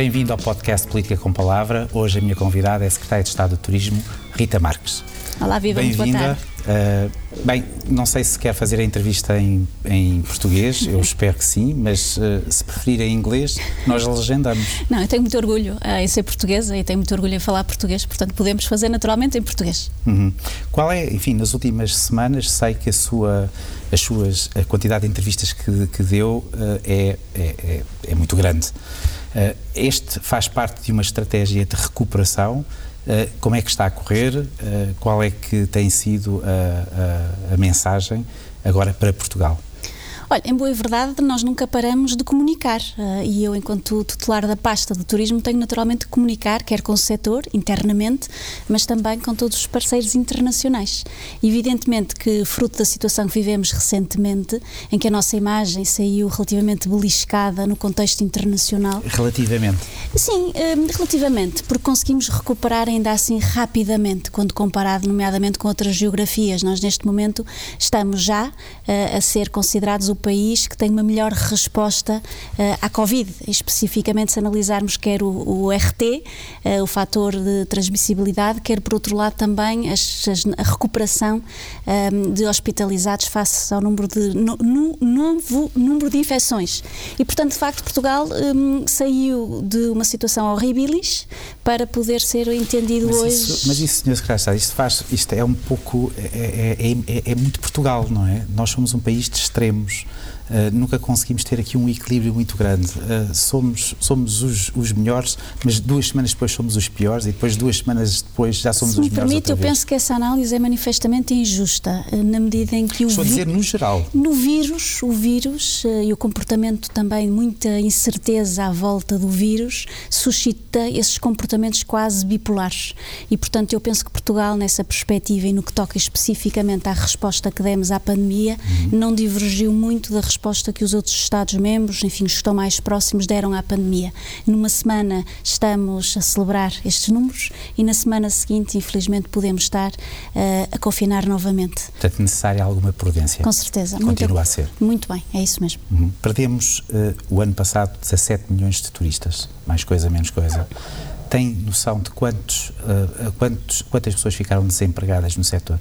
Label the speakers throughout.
Speaker 1: Bem-vindo ao podcast Política com Palavra. Hoje a minha convidada é a Secretária de Estado do Turismo, Rita Marques.
Speaker 2: Olá, viva, muito boa tarde. Uh,
Speaker 1: bem, não sei se quer fazer a entrevista em, em português, eu espero que sim, mas uh, se preferir em inglês, nós legendamos.
Speaker 2: Não, eu tenho muito orgulho uh, em ser portuguesa e tenho muito orgulho em falar português, portanto podemos fazer naturalmente em português.
Speaker 1: Uhum. Qual é, enfim, nas últimas semanas sei que a sua, as suas, a quantidade de entrevistas que, que deu é, é, é, é muito grande. Este faz parte de uma estratégia de recuperação eh, como é que está a correr? Uh, qual é que tem sido a, a, a mensagem agora para Portugal?
Speaker 2: Olha, em boa verdade, nós nunca paramos de comunicar uh, e eu, enquanto tutelar da pasta do turismo, tenho naturalmente de comunicar, quer com o setor, internamente, mas também com todos os parceiros internacionais. Evidentemente que, fruto da situação que vivemos recentemente, em que a nossa imagem saiu relativamente beliscada no contexto internacional.
Speaker 1: Relativamente?
Speaker 2: Sim, uh, relativamente, porque conseguimos recuperar ainda assim rapidamente, quando comparado, nomeadamente, com outras geografias. Nós, neste momento, estamos já uh, a ser considerados o país que tem uma melhor resposta uh, à Covid, especificamente se analisarmos quer o, o RT, uh, eh, o fator de transmissibilidade, quer por outro lado também as, as, a recuperação um, ehm, de hospitalizados face ao número de no, no, novo número de infecções. E portanto, de facto, Portugal um, ehm, saiu de uma situação horribilis para poder ser entendido
Speaker 1: mas
Speaker 2: hoje.
Speaker 1: Isso, mas isso, Sr. Secretário isto faz, isto é um pouco, é, é, é, é muito Portugal, não é? Nós somos um país de extremos. Uh, nunca conseguimos ter aqui um equilíbrio muito grande. Uh, somos somos os, os, melhores, mas duas semanas depois somos os piores e depois duas semanas depois já somos
Speaker 2: Se
Speaker 1: os melhores.
Speaker 2: Me permite, eu penso que essa análise é manifestamente injusta, uh, na medida em que o
Speaker 1: Estou a dizer no geral.
Speaker 2: No vírus, o vírus e o comportamento também, muita incerteza à volta do vírus, suscita esses comportamentos quase bipolares. E, portanto, eu penso que Portugal, nessa perspectiva e no que toca especificamente à resposta que demos à pandemia, uhum. não divergiu muito da resposta resposta que os outros Estados-membros, enfim, os que estão mais próximos, deram à pandemia. Numa semana estamos a celebrar estes números e na semana seguinte, infelizmente, podemos estar uh, a confinar novamente.
Speaker 1: Portanto, necessária alguma prudência.
Speaker 2: Com certeza.
Speaker 1: Continua muito, a ser.
Speaker 2: Muito bem, é isso mesmo.
Speaker 1: Uhum. Perdemos uh, o ano passado 17 milhões de turistas, mais coisa, menos coisa. Tem noção de quantos, uh, quantos, quantas pessoas ficaram desempregadas no setor?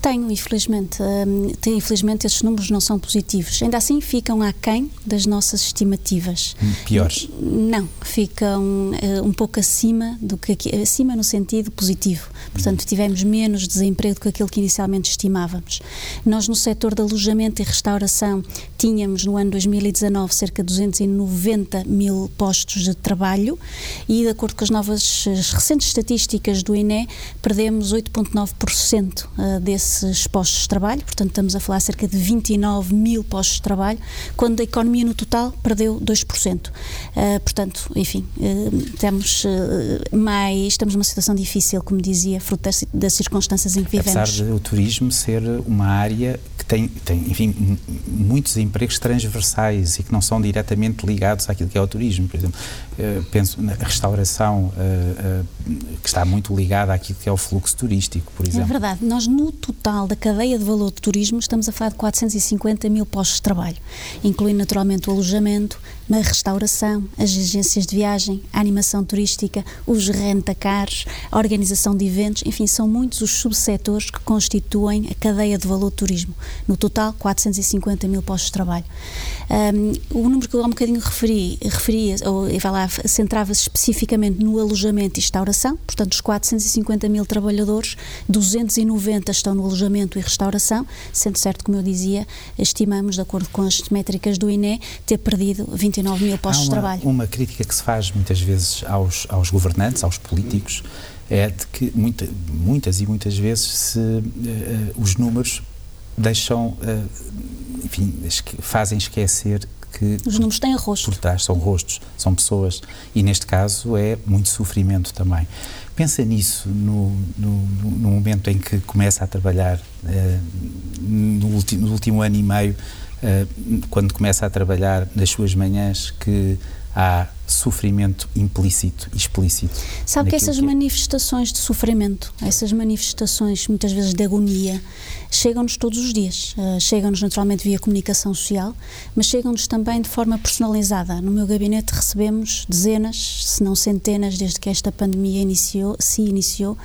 Speaker 2: Tenho, infelizmente. Um, infelizmente, esses números não são positivos. Ainda assim, ficam aquém das nossas estimativas.
Speaker 1: Piores?
Speaker 2: Não, ficam uh, um pouco acima do que acima no sentido positivo. Portanto, tivemos menos desemprego do que aquilo que inicialmente estimávamos. Nós, no setor de alojamento e restauração, tínhamos no ano 2019 cerca de 290 mil postos de trabalho e, de acordo com as novas as recentes estatísticas do INE, perdemos 8,9% uh, desse desses postos de trabalho, portanto estamos a falar cerca de 29 mil postos de trabalho, quando a economia no total perdeu 2%. Uh, ah, portanto, enfim, uh, temos uh, mais, estamos numa situação difícil, como dizia, fruto das, das circunstâncias em que vivemos.
Speaker 1: Apesar de o turismo ser uma área que tem, tem, enfim, muitos empregos transversais e que não são diretamente ligados àquilo que é o turismo. Por exemplo, penso na restauração, que está muito ligada àquilo que é o fluxo turístico, por é exemplo.
Speaker 2: É verdade. Nós, no total da cadeia de valor do turismo, estamos a falar de 450 mil postos de trabalho, incluindo naturalmente o alojamento, a restauração, as agências de viagem, a animação turística, os rentacars, a organização de eventos, enfim, são muitos os subsetores que constituem a cadeia de valor do turismo. No total, 450 mil postos de trabalho. Um, o número que eu há um bocadinho referi, referia, ou centrava-se especificamente no alojamento e restauração, portanto, os 450 mil trabalhadores, 290 estão no alojamento e restauração, sendo certo, como eu dizia, estimamos, de acordo com as métricas do INE, ter perdido 29 mil postos
Speaker 1: uma,
Speaker 2: de trabalho.
Speaker 1: Uma crítica que se faz muitas vezes aos, aos governantes, aos políticos, é de que muita, muitas e muitas vezes se, uh, os números deixam, uh, enfim, fazem esquecer que
Speaker 2: os números têm rostos.
Speaker 1: Por trás são rostos, são pessoas e neste caso é muito sofrimento também. Pensa nisso no, no, no momento em que começa a trabalhar, uh, no, último, no, último ano e meio, quando começa a trabalhar nas suas manhãs, que há sofrimento implícito e explícito.
Speaker 2: Sabe que essas que é. manifestações de sofrimento, essas manifestações muitas vezes de agonia, chegam-nos todos os dias. Uh, chegam-nos naturalmente via comunicação social, mas chegam-nos também de forma personalizada. No meu gabinete recebemos dezenas, se não centenas, desde que esta pandemia iniciou, se iniciou,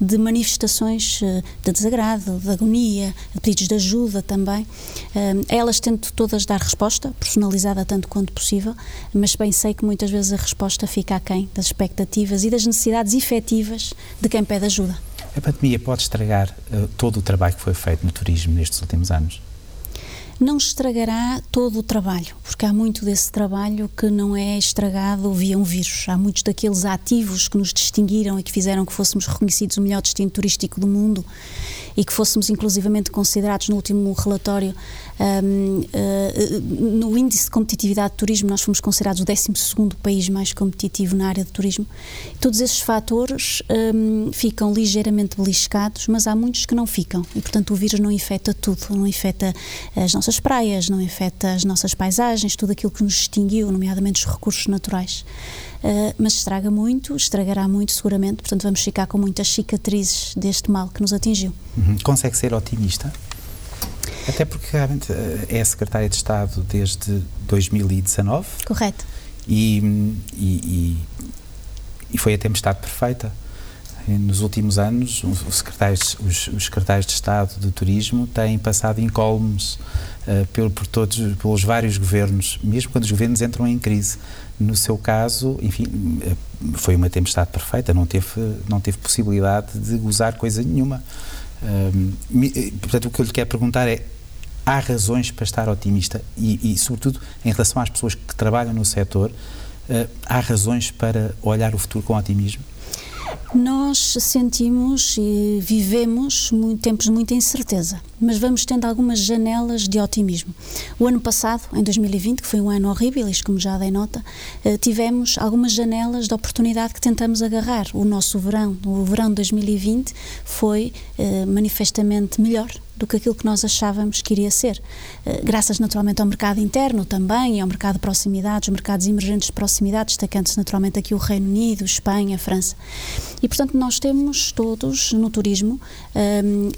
Speaker 2: de manifestações uh, de desagrado, de agonia, de pedidos de ajuda também. Uh, elas tento todas dar resposta, personalizada tanto quanto possível, mas bem sei que muitas vezes a resposta fica aquém das expectativas e das necessidades efetivas de quem pede ajuda.
Speaker 1: A pandemia pode estragar uh, todo o trabalho que foi feito no turismo nestes últimos anos?
Speaker 2: não estragará todo o trabalho, porque há muito desse trabalho que não é estragado via um vírus. Há muitos daqueles ativos que nos distinguiram e que fizeram que fôssemos reconhecidos o melhor destino turístico do mundo e que fôssemos inclusivamente considerados no último relatório um, uh, eh, no índice de competitividade de turismo nós fomos considerados o 12º país mais competitivo na área de turismo. Todos esses fatores um, ficam ligeiramente beliscados, mas há muitos que não ficam e portanto o vírus não afeta tudo, não afeta as nossas praias, não afeta as nossas paisagens, tudo aquilo que nos distinguiu, nomeadamente os recursos naturais. Uh, mas estraga muito, estragará muito seguramente, portanto vamos ficar com muitas cicatrizes deste mal que nos atingiu.
Speaker 1: Uhum. Consegue ser otimista? Até porque realmente uh, é secretária de Estado desde 2019.
Speaker 2: Correto.
Speaker 1: E, e, e foi a tempestade perfeita. Nos últimos anos, os secretários, os, os secretários de Estado de Turismo têm passado incólumes uh, por, por todos, pelos vários governos, mesmo quando os governos entram em crise. No seu caso, enfim, eh, foi uma tempestade perfeita, não teve, não teve possibilidade de gozar coisa nenhuma. Eh, portanto, o que eu lhe quero perguntar é: há razões para estar otimista e, e sobretudo, em relação às pessoas que trabalham no setor, uh, há razões para olhar o futuro com otimismo?
Speaker 2: Nós sentimos e vivemos muito, tempos de muita incerteza, mas vamos tendo algumas janelas de otimismo. O ano passado, em 2020, que foi um ano horrível, isto como já dei nota, eh, tivemos algumas janelas de oportunidade que tentamos agarrar. O nosso verão, o verão de 2020, foi eh, manifestamente melhor do que aquilo que nós achávamos que iria ser. Eh, graças naturalmente ao mercado interno também ao mercado de proximidade, os mercados emergentes de proximidade, destacando-se naturalmente aqui o Reino Unido, Espanha, França. E portanto nós temos todos no turismo ehm,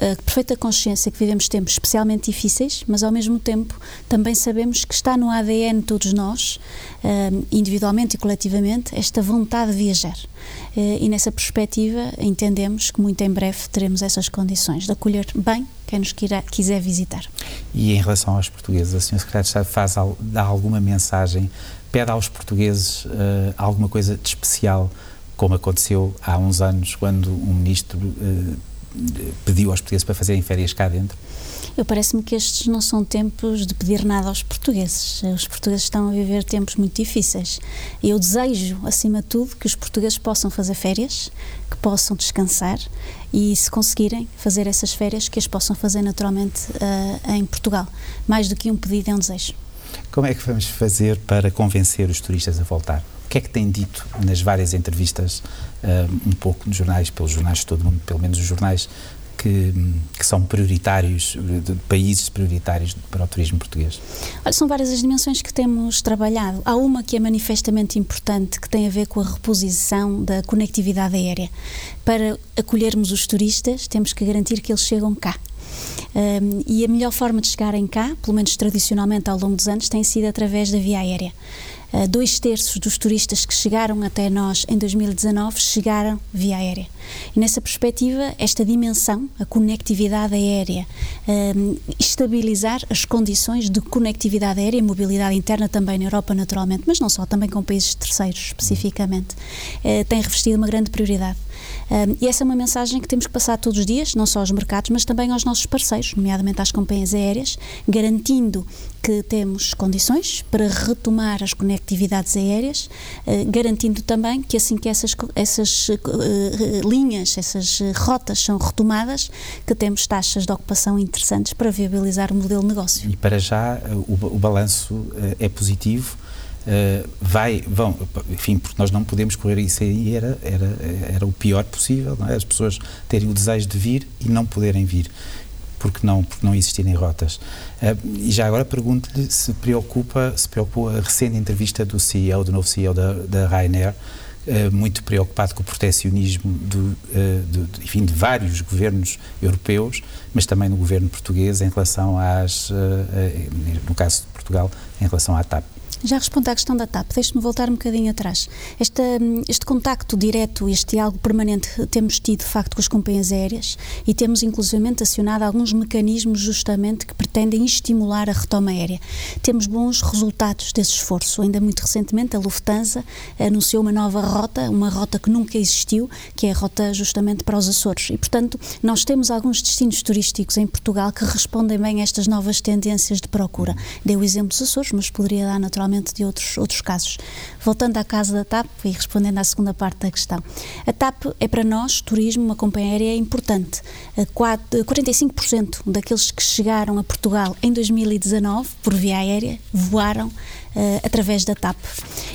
Speaker 2: a perfeita consciência que vivemos tempos especialmente difíceis, mas ao mesmo tempo também sabemos que está no ADN de todos nós, ehm, individualmente e coletivamente, esta vontade de viajar. Uh, e nessa perspectiva entendemos que muito em breve teremos essas condições de acolher bem quem nos queira, quiser visitar.
Speaker 1: E em relação aos portugueses, a Sra. Secretária de Estado faz, dá alguma mensagem, pede aos portugueses uh, alguma coisa de especial, como aconteceu há uns anos, quando um ministro uh, pediu aos portugueses para fazerem férias cá dentro?
Speaker 2: Eu parece-me que estes não são tempos de pedir nada aos portugueses. Os portugueses estão a viver tempos muito difíceis. E eu desejo, acima de tudo, que os portugueses possam fazer férias, que possam descansar e, se conseguirem fazer essas férias, que as possam fazer naturalmente uh, em Portugal. Mais do que um pedido, é um desejo.
Speaker 1: Como é que vamos fazer para convencer os turistas a voltar? O que é que tem dito nas várias entrevistas, uh, um pouco nos jornais, pelos jornais de todo o mundo, pelo menos os jornais que, que, são prioritários, de países prioritários para o turismo português?
Speaker 2: Olha, são várias as dimensões que temos trabalhado. Há uma que é manifestamente importante, que tem a ver com a reposição da conectividade aérea. Para acolhermos os turistas, temos que garantir que eles chegam cá. Um, e a melhor forma de chegarem cá, pelo menos tradicionalmente ao longo dos anos, tem sido através da via aérea. Uh, dois terços dos turistas que chegaram até nós em 2019 chegaram via aérea. E nessa perspectiva, esta dimensão, a conectividade aérea, um, estabilizar as condições de conectividade aérea e mobilidade interna também na Europa, naturalmente, mas não só, também com países terceiros especificamente, uh, tem revestido uma grande prioridade. Um, e essa é uma mensagem que temos que passar todos os dias, não só aos mercados, mas também aos nossos parceiros, nomeadamente às companhias aéreas, garantindo que temos condições para retomar as conectividades aéreas, uh, garantindo também que assim que essas, essas uh, linhas, essas rotas são retomadas, que temos taxas de ocupação interessantes para viabilizar o modelo de negócio.
Speaker 1: E para já o, o balanço é positivo uh, vai, vão, enfim, porque nós não podemos correr isso aí, era, era, era o pior possível, é? as pessoas terem o desejo de vir e não poderem vir. porque não, porque não existirem rotas. Uh, e já agora pergunto-lhe se preocupa, se preocupa a recente entrevista do CEO, do novo CEO da, da Ryanair, uh, muito preocupado com o protecionismo do, uh, do, enfim, de vários governos europeus, mas também no governo português em relação às, no caso de Portugal, em relação à TAP.
Speaker 2: Já respondo à questão da TAP, deixe-me voltar um bocadinho atrás. Este, este contacto direto, este diálogo permanente temos tido, de facto, com as companhias aéreas e temos, inclusivamente, acionado alguns mecanismos justamente que pretendem estimular a retoma aérea. Temos bons resultados desse esforço. Ainda muito recentemente, a Lufthansa anunciou uma nova rota, uma rota que nunca existiu, que é a rota justamente para os Açores. E, portanto, nós temos alguns destinos turísticos em Portugal que respondem bem a estas novas tendências de procura. Dei o exemplo dos Açores, mas poderia dar naturalmente de outros, outros casos. Voltando à casa da TAP e respondendo à segunda parte da questão. A TAP é para nós, turismo, uma companhia aérea importante. 45% daqueles que chegaram a Portugal em 2019 por via aérea voaram Uh, através da TAP.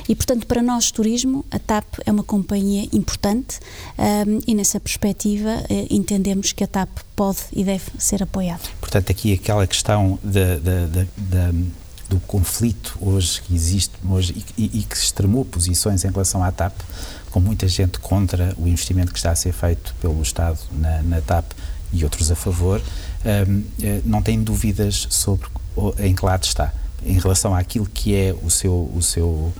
Speaker 2: E, portanto, para nós, turismo, a TAP é uma companhia importante um, eh, e, nessa perspectiva, uh, entendemos que a TAP pode e deve ser apoiada.
Speaker 1: Portanto, aqui aquela questão da do conflito hoje que existe hoje e, e, que extremou posições em relação à TAP, com muita gente contra o investimento que está a ser feito pelo Estado na, na TAP e outros a favor, um, eh, não tem dúvidas sobre em que lado está. Em relação àquilo que é o seu o seu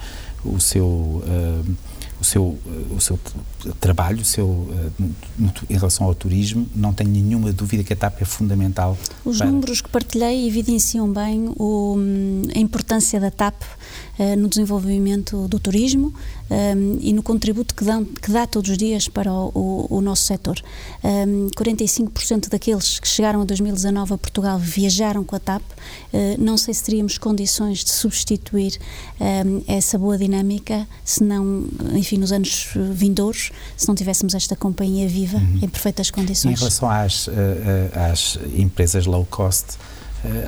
Speaker 1: o seu uh, o seu, o seu trabalho, o seu, eh, em relação ao turismo, não tenho nenhuma dúvida que a TAP é fundamental.
Speaker 2: Os para... números que partilhei evidenciam bem o, a importância da TAP no desenvolvimento do turismo um, e no contributo que, dão, que, dá todos os dias para o, o, o nosso setor. Um, 45% daqueles que chegaram a 2019 a Portugal viajaram com a TAP. Uh, não sei se teríamos condições de substituir um, essa boa dinâmica, se não, enfim, nos anos vindouros, se não tivéssemos esta companhia viva uhum. em perfeitas condições.
Speaker 1: Em relação às, uh, às empresas low cost,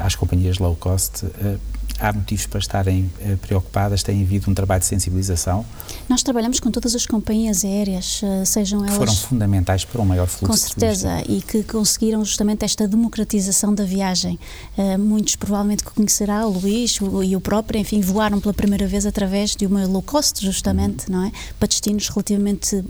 Speaker 1: às companhias low cost, há motivos para estarem uh, preocupadas? Tem havido um trabalho de sensibilização?
Speaker 2: Nós trabalhamos com todas as companhias aéreas, uh, sejam
Speaker 1: que
Speaker 2: elas.
Speaker 1: foram fundamentais para um maior fluxo.
Speaker 2: Com certeza, e que conseguiram justamente esta democratização da viagem. Uh, muitos provavelmente que conhecerá, o Luís o, e o próprio, enfim, voaram pela primeira vez através de uma low cost, justamente, uhum. não é? Para destinos relativamente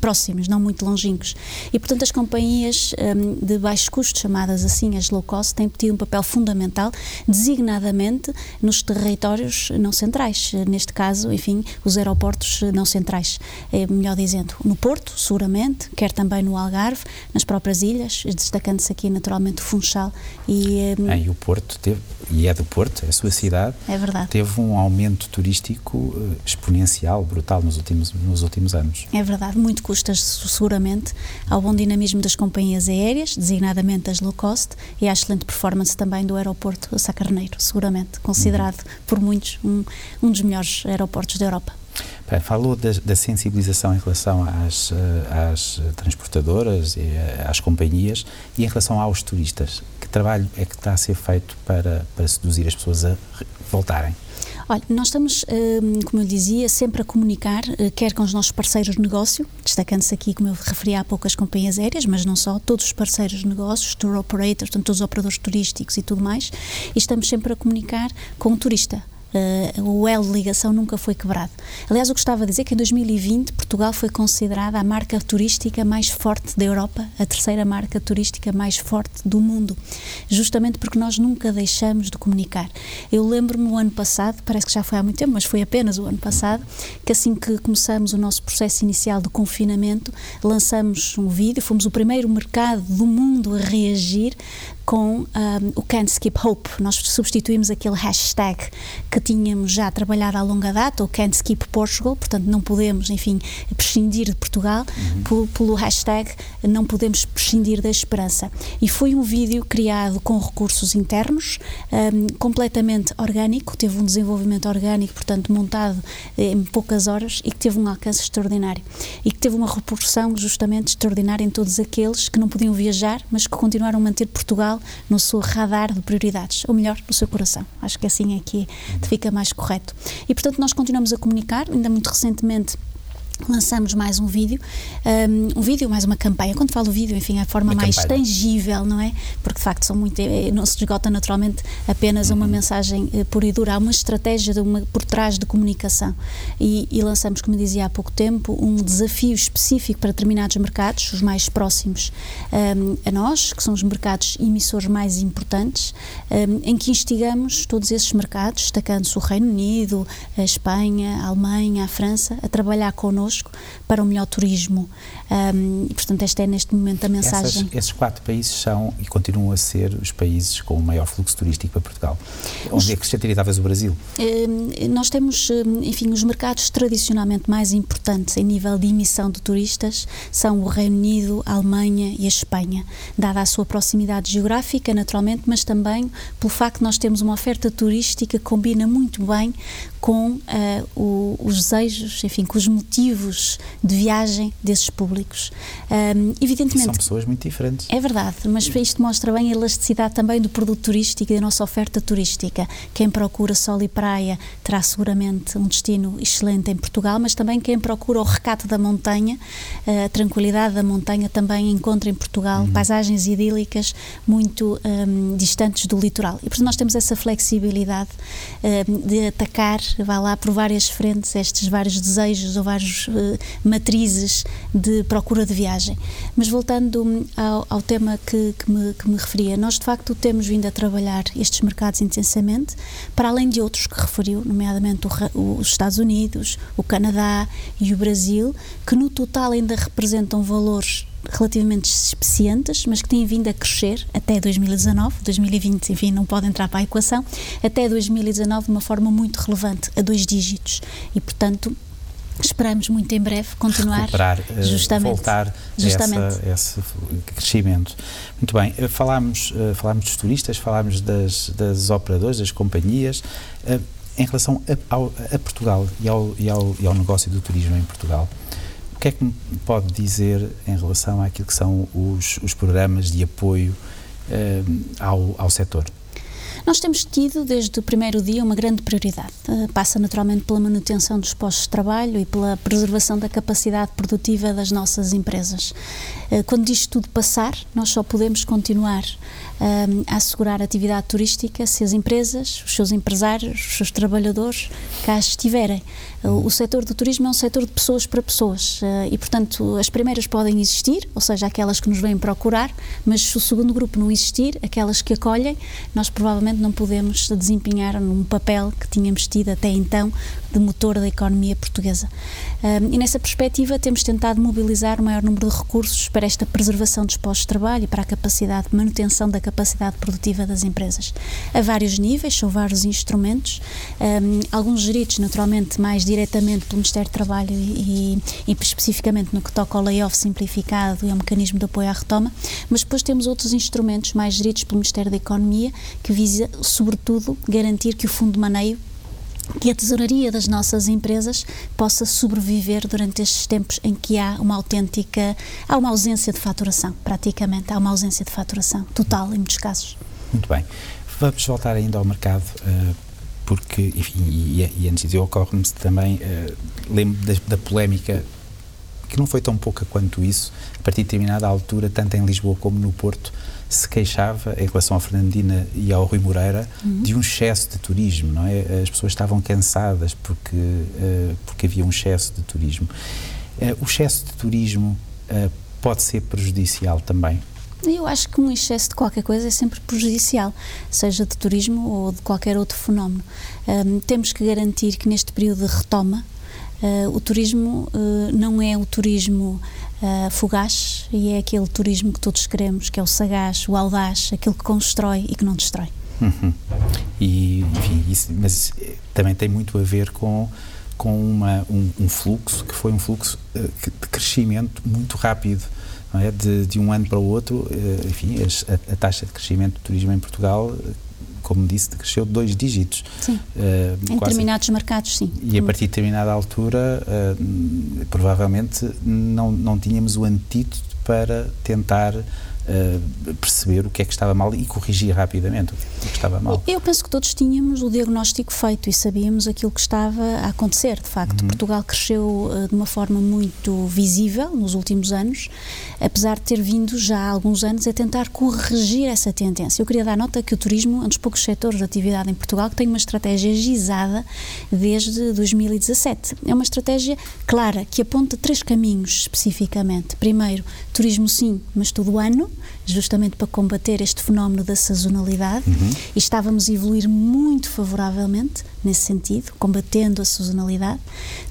Speaker 2: próximos, não muito longínquos. E, portanto, as companhias um, de baixo custo, chamadas assim as low cost, têm tido um papel fundamental, designado designadamente nos territórios não centrais, neste caso, enfim, os aeroportos não centrais, é melhor dizendo, no Porto, seguramente, quer também no Algarve, nas próprias ilhas, destacando-se aqui naturalmente o Funchal
Speaker 1: e... Eh, e o Porto teve, e é do Porto, é a sua cidade,
Speaker 2: é verdade.
Speaker 1: teve um aumento turístico eh, exponencial, brutal nos últimos, nos últimos anos.
Speaker 2: É verdade, muito custas seguramente ao bom dinamismo das companhias aéreas, designadamente as low cost, e à excelente performance também do aeroporto Sacarneiro seguramente considerado uhum. por muitos um, um dos melhores aeroportos da Europa.
Speaker 1: Bem, falou da, da, sensibilização em relação às, eh, às transportadoras e eh, às companhias e em relação aos turistas. Que trabalho é que está a ser feito para, para seduzir as pessoas a voltarem?
Speaker 2: Olha, nós estamos, hum, como eu dizia, sempre a comunicar, eh, quer com os nossos parceiros de negócio, destacando-se aqui, como eu referi há pouco, as companhias aéreas, mas não só, todos os parceiros de negócios, tour operators, portanto, todos os operadores turísticos e tudo mais, e estamos sempre a comunicar com o turista uh, o elo de ligação nunca foi quebrado. Aliás, eu gostava de dizer que em 2020 Portugal foi considerada a marca turística mais forte da Europa, a terceira marca turística mais forte do mundo, justamente porque nós nunca deixamos de comunicar. Eu lembro-me no ano passado, parece que já foi há muito tempo, mas foi apenas o ano passado, que assim que começamos o nosso processo inicial de confinamento, lançamos um vídeo, fomos o primeiro mercado do mundo a reagir com um, o Can't Skip Hope. Nós substituímos aquele hashtag que tínhamos já trabalhado à longa data, o Can't Skip Portugal, portanto não podemos, enfim, prescindir de Portugal, uhum. pelo hashtag não podemos prescindir da esperança. E foi um vídeo criado com recursos internos, um, completamente orgânico, teve um desenvolvimento orgânico, portanto montado em poucas horas e que teve um alcance extraordinário. E que teve uma repercussão justamente extraordinária em todos aqueles que não podiam viajar, mas que continuaram a manter Portugal no seu radar de prioridades, ou melhor, no seu coração. Acho que assim é que fica mais correto. E portanto nós continuamos a comunicar, ainda muito recentemente lançamos mais um vídeo, um, um, vídeo, mais uma campanha. Quando falo vídeo, enfim, a forma uma mais campanha. tangível, não é? Porque de facto são muito, é, não se esgota naturalmente apenas uhum. uma mensagem uh, pura e dura. Há uma estratégia de uma, por trás de comunicação. E, e, lançamos, como dizia há pouco tempo, um desafio específico para determinados mercados, os mais próximos um, a nós, que são os mercados emissores mais importantes, um, em que instigamos todos esses mercados, destacando-se o Reino Unido, a Espanha, a Alemanha, a França, a trabalhar connosco connosco para um melhor turismo. Um, e, portanto, esta é neste momento a mensagem.
Speaker 1: Essas, esses quatro países são e continuam a ser os países com o maior fluxo turístico para Portugal. Onde é que acrescentaria talvez o Brasil?
Speaker 2: Um, nós temos, enfim, os mercados tradicionalmente mais importantes em nível de emissão de turistas são o Reino Unido, a Alemanha e a Espanha, dada a sua proximidade geográfica, naturalmente, mas também pelo facto de nós termos uma oferta turística que combina muito bem com uh, o, os desejos, enfim, com os motivos de viagem desses públicos.
Speaker 1: Um, evidentemente. São pessoas muito diferentes.
Speaker 2: É verdade, mas isto mostra bem a elasticidade também do produto turístico e da nossa oferta turística. Quem procura sol e praia terá seguramente um destino excelente em Portugal, mas também quem procura o recato da montanha, a tranquilidade da montanha, também encontra em Portugal uhum. paisagens idílicas muito um, distantes do litoral. E por isso nós temos essa flexibilidade um, de atacar vá lá por várias frentes estes vários desejos ou várias uh, matrizes de procura de viagem. Mas voltando hum, ao, ao tema que, que, me, que me referia, nós de facto temos vindo a trabalhar estes mercados intensamente, para além de outros que referiu, nomeadamente o, os Estados Unidos, o Canadá e o Brasil, que no total ainda representam valores relativamente especiantes, mas que têm vindo a crescer até 2019, 2020, enfim, não pode entrar para a equação, até 2019 de uma forma muito relevante, a dois dígitos. E, portanto, esperamos muito em breve continuar
Speaker 1: Recuperar, eh, justamente, voltar justamente. A esse crescimento. Muito bem, eh, falámos, eh, falámos dos turistas, falámos das, das operadoras, das companhias. Em relação a, ao, a Portugal e ao, e, ao, e ao negócio do turismo em Portugal, o que é que me pode dizer em relação àquilo que são os, os programas de apoio uh, ao, ao setor?
Speaker 2: Nós temos tido, desde o primeiro dia, uma grande prioridade. Uh, passa naturalmente pela manutenção dos postos de trabalho e pela preservação da capacidade produtiva das nossas empresas. Uh, quando isto tudo passar, nós só podemos continuar um, a assegurar a atividade turística se as empresas, os seus empresários, os seus trabalhadores cá estiverem. O, o setor do turismo é um setor de pessoas para pessoas uh, e, portanto, as primeiras podem existir, ou seja, aquelas que nos vêm procurar, mas se o segundo grupo não existir, aquelas que acolhem, nós provavelmente não podemos desempenhar um papel que tínhamos tido até então de motor da economia portuguesa. E nessa perspectiva temos tentado mobilizar o maior número de recursos para esta preservação dos postos de trabalho e para a capacidade de manutenção da capacidade produtiva das empresas. A vários níveis, são vários instrumentos, um, alguns geridos naturalmente mais diretamente pelo Ministério do Trabalho e, e, e especificamente no que toca ao layoff simplificado e ao mecanismo de apoio à retoma, mas depois temos outros instrumentos mais geridos pelo Ministério da Economia que visa, sobretudo, garantir que o fundo de maneio que a tesouraria das nossas empresas possa sobreviver durante estes tempos em que há uma autêntica, há uma ausência de faturação, praticamente, há uma ausência de faturação total em muitos casos.
Speaker 1: Muito bem. Vamos voltar ainda ao mercado, uh, porque, enfim, e, e antes de ocorre-me também, uh, lembro da, da polémica que não foi tão pouca quanto isso, a partir de determinada altura, tanto em Lisboa como no Porto, se queixava, em relação à Fernandina e ao Rui Moreira, uhum. de um excesso de turismo, não é? As pessoas estavam cansadas porque, uh, porque havia um excesso de turismo. Uh, o excesso de turismo uh, pode ser prejudicial também?
Speaker 2: Eu acho que um excesso de qualquer coisa é sempre prejudicial, seja de turismo ou de qualquer outro fenómeno. Um, temos que garantir que neste período de retoma, o turismo não é o turismo uh, fugaz e é aquele turismo que todos queremos, que é o sagaz, o audaz, aquele que constrói e que não destrói.
Speaker 1: Uhum. E, enfim, isso, mas também tem muito a ver com com uma, um, um fluxo que foi um fluxo uh, de crescimento muito rápido. É? De, de, um ano para o outro, uh, enfim, a, a, taxa de crescimento do turismo em Portugal como disse, cresceu de dois dígitos.
Speaker 2: Sim. Uh, em quase. determinados mercados, sim.
Speaker 1: E a partir de determinada altura, uh, provavelmente não, não tínhamos o antídoto para tentar uh, perceber o que é que estava mal e corrigir rapidamente o que, estava mal.
Speaker 2: Eu penso que todos tínhamos o diagnóstico feito e sabíamos aquilo que estava a acontecer. De facto, uhum. Portugal cresceu uh, de uma forma muito visível nos últimos anos, apesar de ter vindo já há alguns anos a tentar corrigir essa tendência. Eu queria dar nota que o turismo é um dos poucos setores de atividade em Portugal que tem uma estratégia gizada desde 2017. É uma estratégia clara que aponta três caminhos especificamente. Primeiro, turismo sim, mas todo o ano, justamente para combater este fenómeno da sazonalidade, uhum. e estávamos a evoluir muito favoravelmente nesse sentido, combatendo a sazonalidade.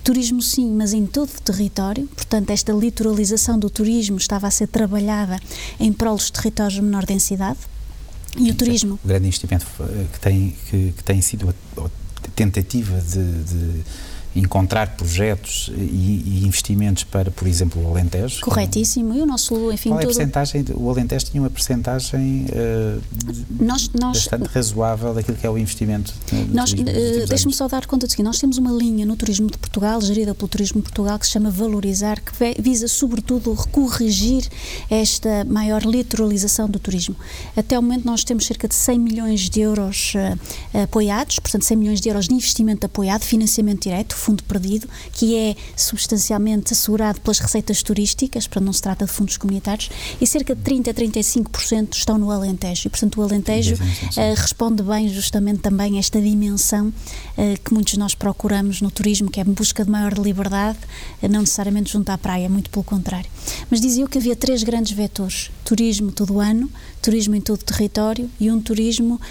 Speaker 2: Turismo sim, mas em todo o território, portanto, esta litoralização do turismo estava a ser trabalhada em prol dos territórios de menor densidade. E o turismo.
Speaker 1: O grande investimento que tem, que, que tem sido a, a tentativa de, de encontrar projetos e, e, investimentos para, por exemplo, o Alentejo.
Speaker 2: Corretíssimo. E o nosso, enfim,
Speaker 1: Qual é a percentagem? O Alentejo tinha uma percentagem uh, nós, nós, bastante razoável daquilo que é o investimento
Speaker 2: nós, uh, Deixe-me só dar conta de seguinte, nós temos uma linha no turismo de Portugal, gerida pelo Turismo de Portugal, que se chama Valorizar, que visa, sobretudo, corrigir esta maior litoralização do turismo. Até o momento nós temos cerca de 100 milhões de euros uh, apoiados, portanto 100 milhões de euros de investimento apoiado, financiamento direto, fundo perdido, que é substancialmente assegurado pelas receitas turísticas, para não se trata de fundos comunitários, e cerca de 30 a 35% estão no Alentejo. E, portanto, o Alentejo uh, responde bem justamente também a esta dimensão uh, que muitos de nós procuramos no turismo, que é a busca de maior liberdade, uh, não necessariamente junto à praia, muito pelo contrário. Mas dizia que havia três grandes vetores: turismo todo ano, turismo em todo o território e um turismo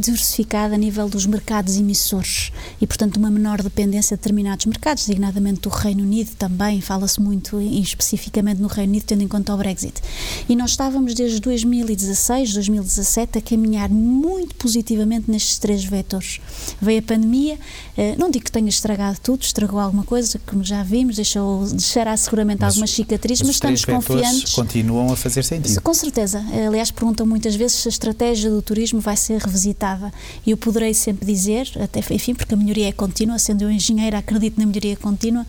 Speaker 2: diversificado a nível dos mercados emissores e, portanto, uma menor dependência de determinados mercados, designadamente do Reino Unido também, fala-se muito especificamente no Reino Unido, tendo em conta o Brexit. E nós estávamos desde 2016, 2017 a caminhar muito positivamente nestes três vetores. Veio a pandemia, eh, não digo que tenha estragado tudo, estragou alguma coisa, como já vimos, deixou, deixará seguramente mas, algumas cicatrizes, mas, mas estamos confiantes.
Speaker 1: continuam a fazer sentido.
Speaker 2: Com certeza. Aliás, perguntam muitas vezes se a estratégia do turismo vai ser revisitada. E eu poderei sempre dizer, até enfim, porque a melhoria é contínua, sendo eu engenheira, acredito na melhoria contínua,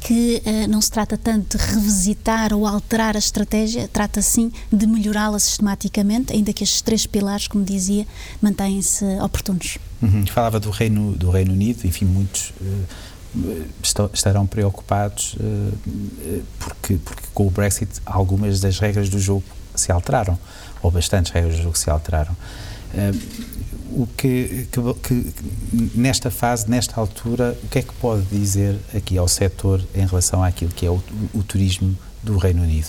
Speaker 2: que uh, não se trata tanto de revisitar ou alterar a estratégia, trata sim de melhorá-la sistematicamente, ainda que estes três pilares, como dizia, mantêm-se oportunos.
Speaker 1: Uhum. Falava do Reino, do Reino Unido, enfim, muitos uh, estarão preocupados uh, porque, porque com o Brexit algumas das regras do jogo se alteraram, ou bastantes regras do jogo se alteraram o que, que, que, nesta fase, nesta altura, o que é que pode dizer aqui ao setor em relação àquilo que é o, o turismo do Reino Unido?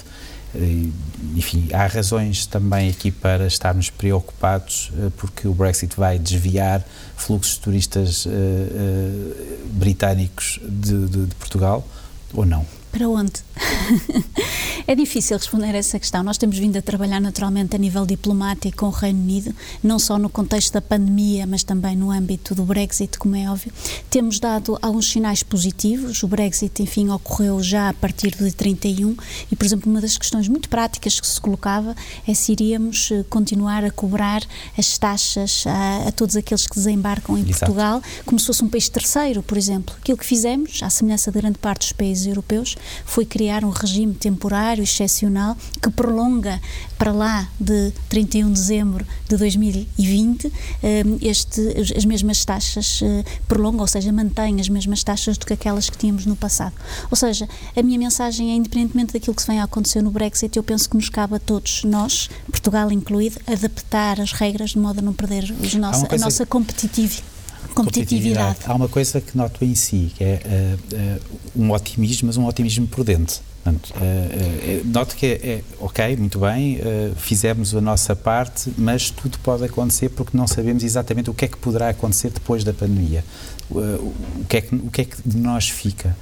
Speaker 1: Enfim, há razões também aqui para estarmos preocupados eh, porque o Brexit vai desviar fluxos de turistas uh, uh, britânicos de, de, de Portugal ou não?
Speaker 2: Para onde? é difícil responder a essa questão. Nós temos vindo a trabalhar naturalmente a nível diplomático com o Reino Unido, não só no contexto da pandemia, mas também no âmbito do Brexit, como é óbvio. Temos dado alguns sinais positivos. O Brexit, enfim, ocorreu já a partir de 31 e, por exemplo, uma das questões muito práticas que se colocava é se iríamos eh, continuar a cobrar as taxas a, a todos aqueles que desembarcam em Exato. Portugal, como se fosse um país terceiro, por exemplo. Aquilo que fizemos, à semelhança de grande parte dos países europeus, foi criar um regime temporário, excepcional, que prolonga para lá de 31 de dezembro de 2020 eh, este, as mesmas taxas eh, prolongam, ou seja, mantém as mesmas taxas do que aquelas que tínhamos no passado. Ou seja, a minha mensagem é, independentemente daquilo que se vem a acontecer no Brexit, eu penso que nos cabe a todos, nós, Portugal incluído, adaptar as regras de modo a não perder os nossa, a nossa competitividade competitividade.
Speaker 1: Há uma coisa que noto em si, que é uh, uh, um otimismo, mas um otimismo prudente. Portanto, uh, noto que é, é, ok, muito bem, fizemos a nossa parte, mas tudo pode acontecer porque não sabemos exatamente o que é que poderá acontecer depois da pandemia. o, que é que, o que é que de nós fica.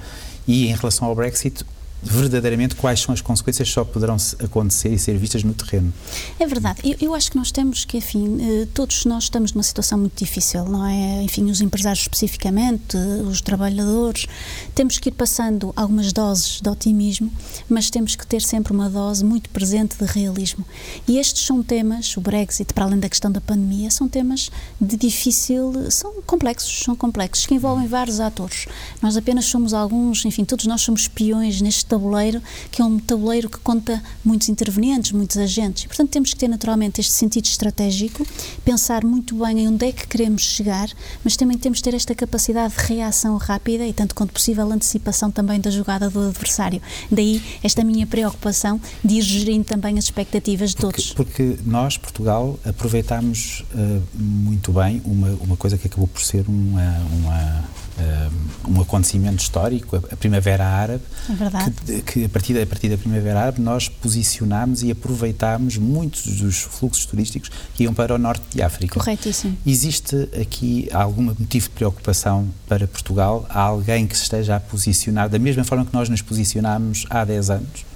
Speaker 1: E em relação ao Brexit, verdadeiramente quais são as consequências só poderão acontecer e ser vistas no terreno.
Speaker 2: É verdade. Eu, eu, acho que nós temos que, enfim, eh, todos nós estamos numa situação muito difícil, não é? Enfim, os empresários especificamente, os trabalhadores, temos que ir passando algumas doses de otimismo, mas temos que ter sempre uma dose muito presente de realismo. E estes são temas, o Brexit, para além da questão da pandemia, são temas de difícil, são complexos, são complexos, que envolvem vários atores. Nós apenas somos alguns, enfim, todos nós somos espiões neste tabuleiro, que é um tabuleiro que conta muitos intervenientes, muitos agentes. Portanto, temos que ter naturalmente este sentido estratégico, pensar muito bem em onde é que queremos chegar, mas também temos que ter esta capacidade de reação rápida e, tanto quanto possível, antecipação também da jogada do adversário. Daí esta minha preocupação de ir gerindo também as expectativas de
Speaker 1: porque,
Speaker 2: todos.
Speaker 1: Porque nós, Portugal, aproveitámos uh, muito bem uma, uma coisa que acabou por ser uma, uma um acontecimento histórico, a Primavera Árabe,
Speaker 2: é
Speaker 1: que, que, a, partir, a partir da Primavera Árabe nós posicionámos e aproveitámos muitos dos fluxos turísticos que iam para o norte de África.
Speaker 2: Corretíssimo.
Speaker 1: Existe aqui algum motivo de preocupação para Portugal? Há alguém que se esteja a posicionar da mesma forma que nós nos posicionámos há 10 anos?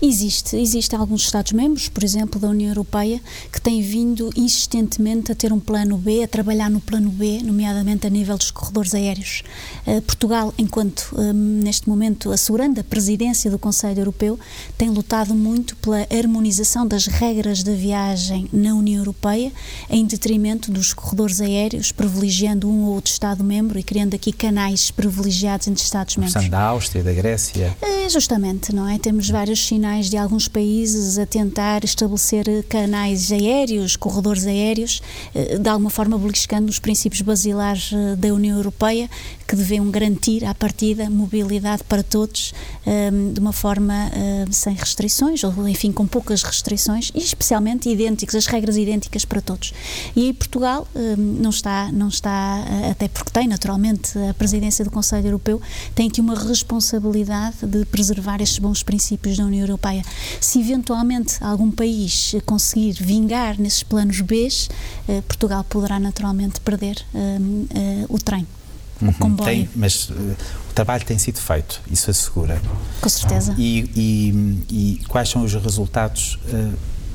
Speaker 2: Existe, existem alguns Estados-membros, por exemplo, da União Europeia, que têm vindo insistentemente a ter um plano B, a trabalhar no plano B, nomeadamente a nível dos corredores aéreos. Uh, Portugal, enquanto um, neste momento assegurando a presidência do Conselho Europeu, tem lutado muito pela harmonização das regras de viagem na União Europeia, em detrimento dos corredores aéreos, privilegiando um ou outro Estado-membro e criando aqui canais privilegiados entre Estados-membros.
Speaker 1: da Áustria, da Grécia.
Speaker 2: Uh, justamente, não é? Temos vários sinais de alguns países a tentar estabelecer canais aéreos, corredores aéreos, eh, de alguma forma beliscando os princípios basilares eh, da União Europeia, que deviam garantir, à partida, mobilidade para todos, ehm, de uma forma ehm, sem restrições, ou enfim, com poucas restrições, e especialmente idênticos, as regras idênticas para todos. E aí Portugal ehm, não está, não está, eh, até porque tem naturalmente a presidência do Conselho Europeu, tem aqui uma responsabilidade de preservar estes bons princípios da União Europeia. Se eventualmente algum país conseguir vingar nesses planos B, eh, Portugal poderá naturalmente perder uh, o trem. Uhum, o comboio.
Speaker 1: Tem, mas uh, o trabalho tem sido feito, isso assegura.
Speaker 2: Com certeza.
Speaker 1: E, e, e quais são os resultados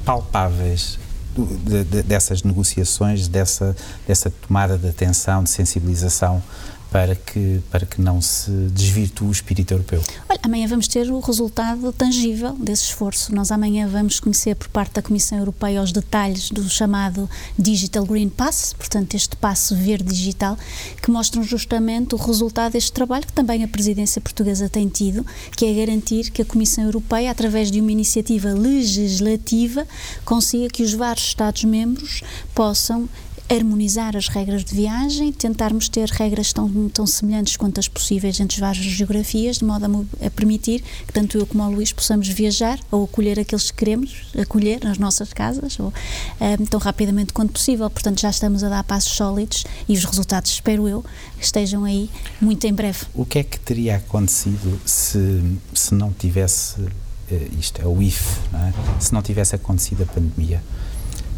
Speaker 1: palpáveis de, de, dessas negociações, dessa, dessa tomada de atenção, de sensibilização para que, para que não se desvirtue o espírito europeu?
Speaker 2: Olha, amanhã vamos ter o resultado tangível desse esforço. Nós amanhã vamos conhecer por parte da Comissão Europeia os detalhes do chamado Digital Green Pass, portanto, este passo verde digital, que mostram justamente o resultado deste trabalho que também a presidência portuguesa tem tido, que é garantir que a Comissão Europeia, através de uma iniciativa legislativa, consiga que os vários Estados-membros possam harmonizar as regras de viagem, tentarmos ter regras tão, tão semelhantes quanto as possíveis entre as várias geografias, de modo a, a, permitir que tanto eu como o Luís possamos viajar ou acolher aqueles que queremos acolher nas nossas casas ou, um, tão rapidamente quanto possível. Portanto, já estamos a dar passos sólidos e os resultados, espero eu, estejam aí muito em breve.
Speaker 1: O que é que teria acontecido se, se não tivesse, eh, isto é o IF, não é? se não tivesse acontecido a pandemia?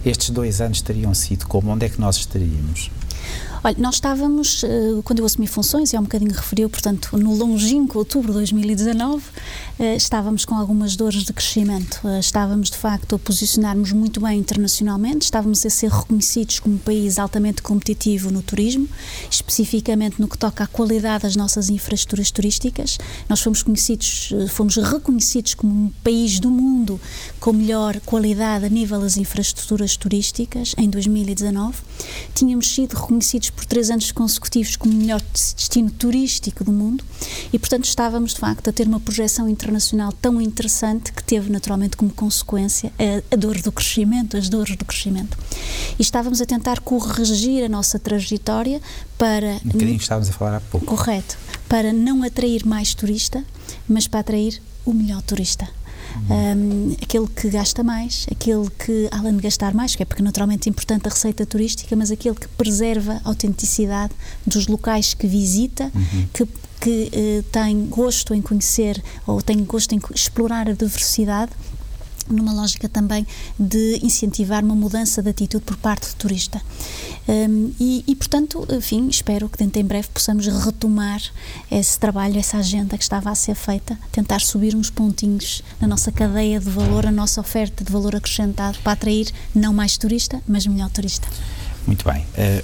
Speaker 1: Estes dois anos teriam sido como? Onde é que nós estaríamos?
Speaker 2: Olha, nós estávamos, eh, quando eu assumi funções, e há um bocadinho referiu, portanto, no longínquo outubro de 2019, eh, estávamos com algumas dores de crescimento. Eh, estávamos, de facto, a posicionarmos muito bem internacionalmente, estávamos a ser reconhecidos como um país altamente competitivo no turismo, especificamente no que toca à qualidade das nossas infraestruturas turísticas. Nós fomos conhecidos, fomos reconhecidos como um país do mundo com melhor qualidade a nível das infraestruturas turísticas em 2019. Tínhamos sido por três anos consecutivos como o melhor destino turístico do mundo e, portanto, estávamos de facto a ter uma projeção internacional tão interessante que teve naturalmente como consequência a, a dor do crescimento, as dores do crescimento. E estávamos a tentar corrigir a nossa trajetória para.
Speaker 1: Um bocadinho estávamos a falar há pouco.
Speaker 2: Correto. Para não atrair mais turista, mas para atrair o melhor turista um, aquele que gasta mais, aquele que, além de gastar mais, que é porque naturalmente é importante a receita turística, mas aquele que preserva a autenticidade dos locais que visita, uhum. que que uh, tem gosto em conhecer ou tem gosto em explorar a diversidade numa lógica também de incentivar uma mudança de atitude por parte do turista. Um, e, e, portanto, enfim, espero que dentro em breve possamos retomar esse trabalho, essa agenda que estava a ser feita, tentar subir uns pontinhos na nossa cadeia de valor, a nossa oferta de valor acrescentado para atrair não mais turista, mas melhor turista.
Speaker 1: Muito bem. Uh,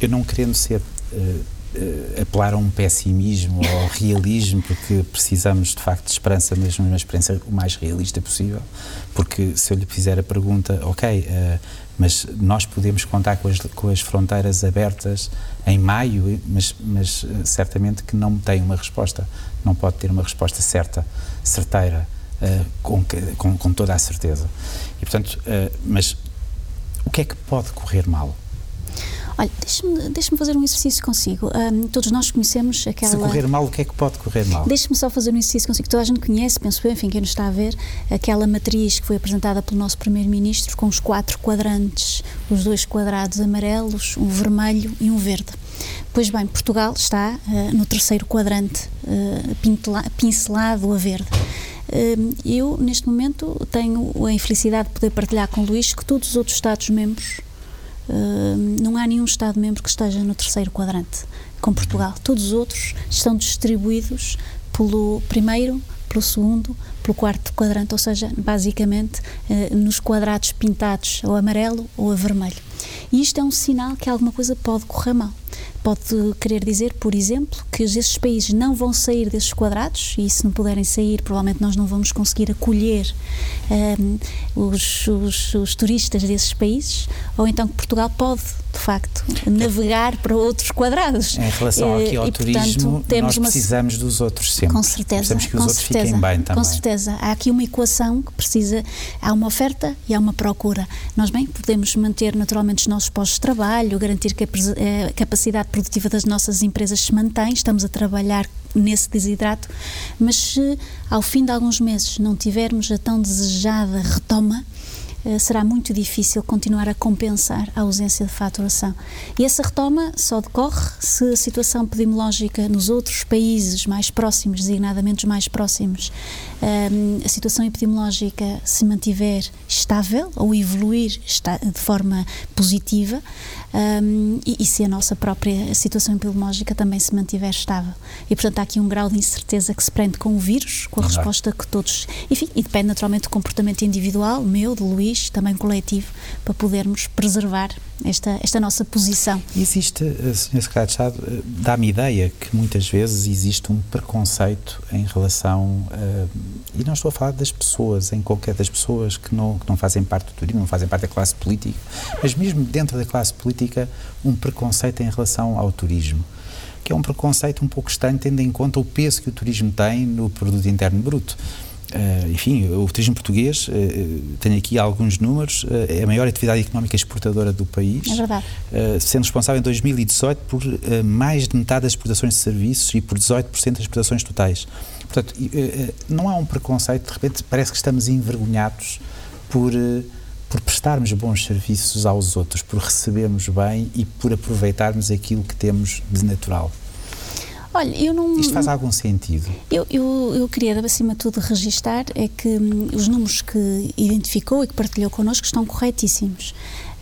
Speaker 1: eu não querendo ser uh, apelar a um pessimismo ou realismo, porque precisamos de facto de esperança, mesmo uma experiência o mais realista possível. Porque se eu lhe fizer a pergunta, ok, uh, mas nós podemos contar com as, com as fronteiras abertas em maio, mas, mas uh, certamente que não tem uma resposta, não pode ter uma resposta certa, certeira, com, com, com, toda a certeza. E portanto, mas o que é que pode correr mal?
Speaker 2: Olha, deixe-me deixe fazer um exercício consigo. Um, todos nós conhecemos aquela.
Speaker 1: Se correr mal, o que é que pode correr mal?
Speaker 2: Deixe-me só fazer um exercício consigo. Toda a gente conhece, penso eu, enfim, quem nos está a ver, aquela matriz que foi apresentada pelo nosso Primeiro-Ministro com os quatro quadrantes, os dois quadrados amarelos, um vermelho e um verde. Pois bem, Portugal está uh, no terceiro quadrante, uh, pincelado a verde. Eu, neste momento, tenho a infelicidade de poder partilhar com o Luís que todos os outros Estados-membros não há nenhum Estado-membro que esteja no terceiro quadrante com Portugal. Todos os outros estão distribuídos pelo primeiro, pelo segundo, pelo quarto quadrante, ou seja, basicamente uh, nos quadrados pintados ou amarelo ou a vermelho. E isto é um sinal que alguma coisa pode correr mal. Pode querer dizer, por exemplo, que esses países não vão sair desses quadrados e se não puderem sair, provavelmente nós não vamos conseguir acolher um, os, os, os, turistas desses países, ou então que Portugal pode, de facto, navegar para outros quadrados.
Speaker 1: Em relação aqui ao e, turismo, portanto, temos nós precisamos uma... dos outros sempre.
Speaker 2: Com certeza.
Speaker 1: Precisamos que os outros
Speaker 2: certeza,
Speaker 1: fiquem bem também.
Speaker 2: Com certeza. Há aqui uma equação que precisa, há uma oferta e há uma procura. Nós bem podemos manter naturalmente os nossos postos de trabalho, garantir que a eh, capacidade produtiva das nossas empresas se mantém, estamos a trabalhar nesse desidrato, mas se ao fim de alguns meses não tivermos a tão desejada retoma, eh, será muito difícil continuar a compensar a ausência de faturação. E essa retoma só decorre se a situação epidemiológica nos outros países mais próximos, designadamente os mais próximos, ehm, a situação epidemiológica se mantiver estável ou evoluir de forma positiva um, e, e, se a nossa própria situação epidemiológica também se mantiver estável. E, portanto, há aqui um grau de incerteza que se prende com o vírus, com a resposta que todos. Enfim, e depende naturalmente do comportamento individual, meu, de Luís, também coletivo, para podermos preservar esta, esta nossa posição.
Speaker 1: Existe, eh, Sr. Secretário de Estado, eh, dá-me ideia que muitas vezes existe um preconceito em relação, uh, e não estou a falar das pessoas, em qualquer das pessoas que não, que não fazem parte do turismo, não fazem parte da classe política, mas mesmo dentro da classe política, um preconceito em relação ao turismo que é um preconceito um pouco estranho, tendo em conta o peso que o turismo tem no produto interno bruto. Uh, enfim, o turismo português, uh, tenho aqui alguns números, uh, é a maior atividade económica exportadora do país.
Speaker 2: É verdade.
Speaker 1: sendo responsável em 2018 por mais de metade das exportações de serviços e por 18% das exportações totais. Portanto, não há um preconceito, de repente parece que estamos envergonhados por, por prestarmos bons serviços aos outros, por recebermos bem e por aproveitarmos aquilo que temos de natural.
Speaker 2: Olha, eu não.
Speaker 1: Isto faz algum sentido?
Speaker 2: Eu, eu, eu queria, acima de tudo, registar é que hum, os números que identificou e que partilhou connosco estão corretíssimos.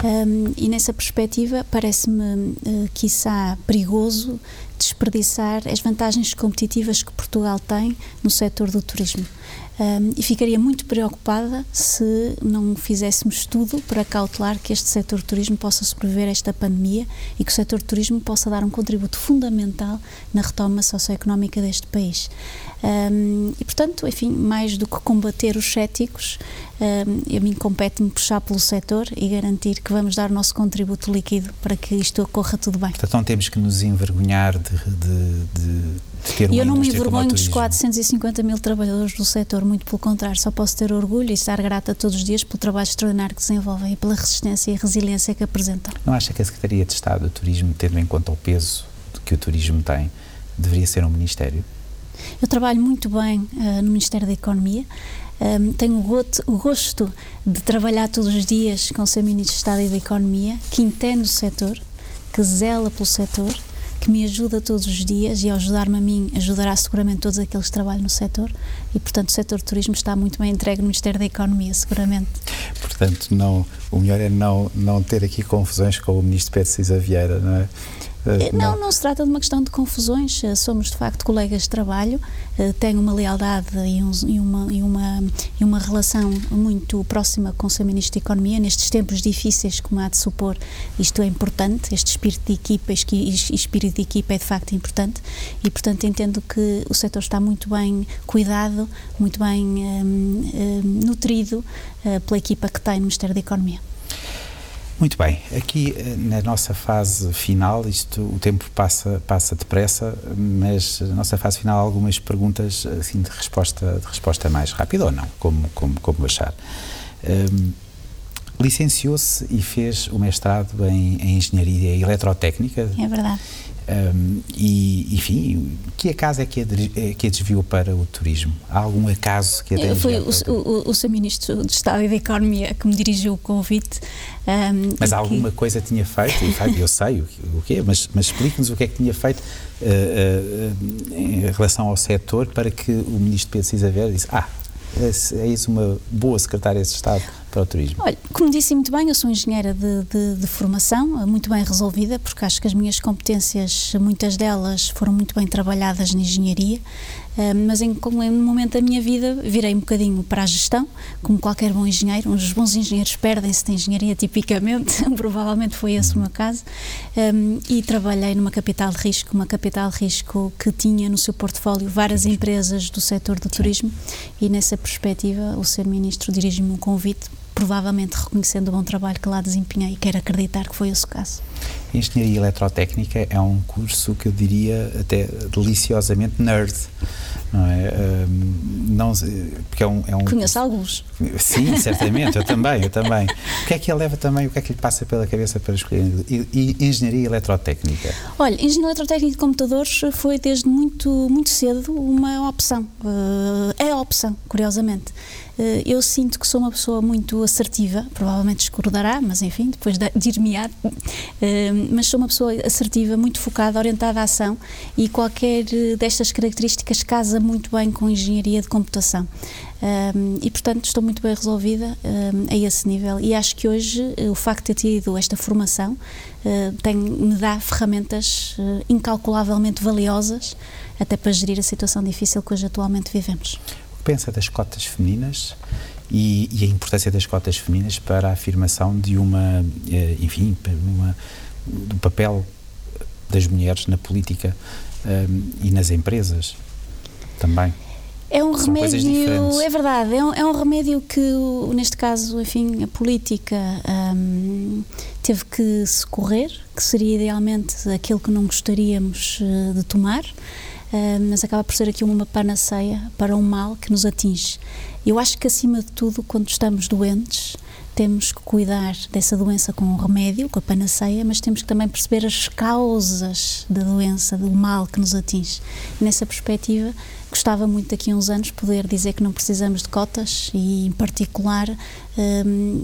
Speaker 2: Um, e nessa perspectiva, parece-me, uh, quiçá, perigoso desperdiçar as vantagens competitivas que Portugal tem no setor do turismo. Um, e ficaria muito preocupada se não fizéssemos tudo para cautelar que este setor de turismo possa sobreviver a esta pandemia e que o setor de turismo possa dar um contributo fundamental na retoma socioeconómica deste país. Um, e, portanto, enfim, mais do que combater os céticos, um, a mim compete-me puxar pelo setor e garantir que vamos dar o nosso contributo líquido para que isto ocorra tudo bem.
Speaker 1: Portanto, não temos que nos envergonhar de, de, de
Speaker 2: e eu não me envergonho dos 450 mil trabalhadores do setor, muito pelo contrário, só posso ter orgulho e estar grata todos os dias pelo trabalho extraordinário que desenvolvem e pela resistência e resiliência que apresentam.
Speaker 1: Não acha que a Secretaria de Estado do Turismo, tendo em conta o peso que o turismo tem, deveria ser um Ministério?
Speaker 2: Eu trabalho muito bem uh, no Ministério da Economia. Um, tenho o gosto de trabalhar todos os dias com o Sr. Ministro de Estado e da Economia, que entende o setor, que zela pelo setor que me ajuda todos os dias e ao ajudar-me a mim, ajudará seguramente todos aqueles que trabalham no setor e, portanto, o setor de turismo está muito bem entregue no Ministério da Economia, seguramente.
Speaker 1: Portanto, não, o melhor é não, não ter aqui confusões com o Ministro Pedro Cisa Vieira, não é?
Speaker 2: Uh, não, não se trata de uma questão de confusões. Somos, de facto, colegas de trabalho. Uh, tenho uma lealdade e, um, e, uma, e, uma, e uma relação muito próxima com o Sr. Ministro da Economia. Nestes tempos difíceis, como há de supor, isto é importante. Este espírito de equipa, este espírito de equipa é, de facto, importante. E, portanto, entendo que o setor está muito bem cuidado, muito bem um, um, nutrido pela equipa que tem no Ministério da Economia.
Speaker 1: Muito bem, aqui eh, na nossa fase final, isto o tempo passa, passa depressa, mas na nossa fase final algumas perguntas assim de resposta, de resposta mais rápida ou não, como, como, como achar. Um, Licenciou-se e fez o mestrado em, em Engenharia Eletrotécnica.
Speaker 2: É verdade.
Speaker 1: Um, e, enfim, que acaso é que a, é que a desviou para o turismo? Há algum acaso que a tenha
Speaker 2: Foi o, o, o, Sr. Ministro de Estado e da Economia que me dirigiu o convite.
Speaker 1: Um, mas alguma que... coisa tinha feito, eu sei o, o que é, mas, mas explique-nos o que é que tinha feito uh, uh, em relação ao setor para que o Ministro Pedro Cisa Verde disse: Ah, é, é isso uma boa secretária de Estado para o turismo?
Speaker 2: Olha, como disse muito bem, eu sou engenheira de, de, de, formação, muito bem resolvida, porque acho que as minhas competências, muitas delas foram muito bem trabalhadas na engenharia, uh, mas em, em um momento da minha vida virei um bocadinho para a gestão, como qualquer bom engenheiro. Os bons engenheiros perdem-se da engenharia, tipicamente, provavelmente foi esse o meu caso, um, e trabalhei numa capital de risco, uma capital de risco que tinha no seu portfólio várias empresas do setor do turismo, e nessa perspectiva o Sr. Ministro dirige-me um convite provavelmente reconhecendo o bom trabalho que lá desempenhei e quero acreditar que foi esse o caso.
Speaker 1: Engenharia Eletrotécnica é um curso que eu diria até deliciosamente nerd, não é? Não, porque é um, é um
Speaker 2: Conheço alguns.
Speaker 1: Sim, certamente, eu também, eu também. O que é que ele leva também, o que é que lhe passa pela cabeça para escolher e, e Engenharia Eletrotécnica?
Speaker 2: Olha, Engenharia Eletrotécnica de Computadores foi desde muito, muito cedo uma opção, uh, é a opção, curiosamente. Uh, eu sinto que sou uma pessoa muito assertiva, provavelmente discordará, mas enfim, depois de dir-me-á, uh, mas sou uma pessoa assertiva, muito focada, orientada à ação e qualquer destas características casa muito bem com engenharia de computação. Um, e portanto estou muito bem resolvida um, a esse nível e acho que hoje o facto de ter tido esta formação uh, tem, me dá ferramentas uh, incalculavelmente valiosas até para gerir a situação difícil que hoje atualmente vivemos.
Speaker 1: Pensa das cotas femininas e, e a importância das cotas femininas para a afirmação de uma, enfim, uma, do papel das mulheres na política um, e nas empresas também?
Speaker 2: É um São remédio, é verdade, é um, é um, remédio que, neste caso, enfim, a política um, teve que socorrer, que seria idealmente aquilo que não gostaríamos uh, de tomar, uh, mas acaba por ser aqui uma panaceia para um mal que nos atinge. Eu acho que, acima de tudo, quando estamos doentes, temos que cuidar dessa doença com o remédio, com a panaceia, mas temos que também perceber as causas da doença, do mal que nos atinge. nessa perspectiva, gostava muito daqui a uns anos poder dizer que não precisamos de cotas e, em particular, um,